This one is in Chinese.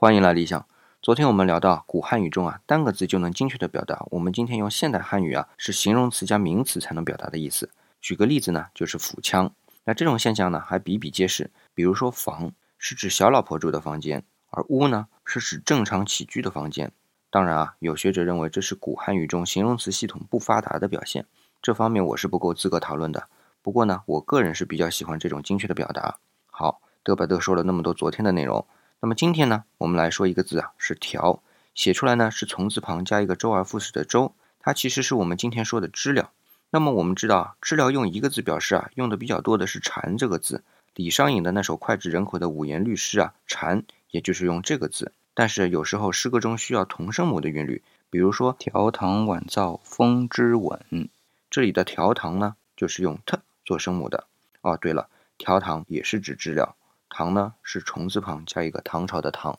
欢迎来理想。昨天我们聊到古汉语中啊，单个字就能精确的表达我们今天用现代汉语啊，是形容词加名词才能表达的意思。举个例子呢，就是腹腔。那这种现象呢，还比比皆是。比如说房是指小老婆住的房间，而屋呢是指正常起居的房间。当然啊，有学者认为这是古汉语中形容词系统不发达的表现。这方面我是不够资格讨论的。不过呢，我个人是比较喜欢这种精确的表达。好，嘚吧嘚说了那么多昨天的内容。那么今天呢，我们来说一个字啊，是条，写出来呢是从字旁加一个周而复始的周，它其实是我们今天说的知了。那么我们知道啊，知了用一个字表示啊，用的比较多的是蝉这个字。李商隐的那首脍炙人口的五言律诗啊，蝉也就是用这个字。但是有时候诗歌中需要同声母的韵律，比如说条堂晚造风之吻，这里的条堂呢就是用 t 做声母的。哦，对了，条堂也是指知了。唐呢是虫字旁加一个唐朝的唐。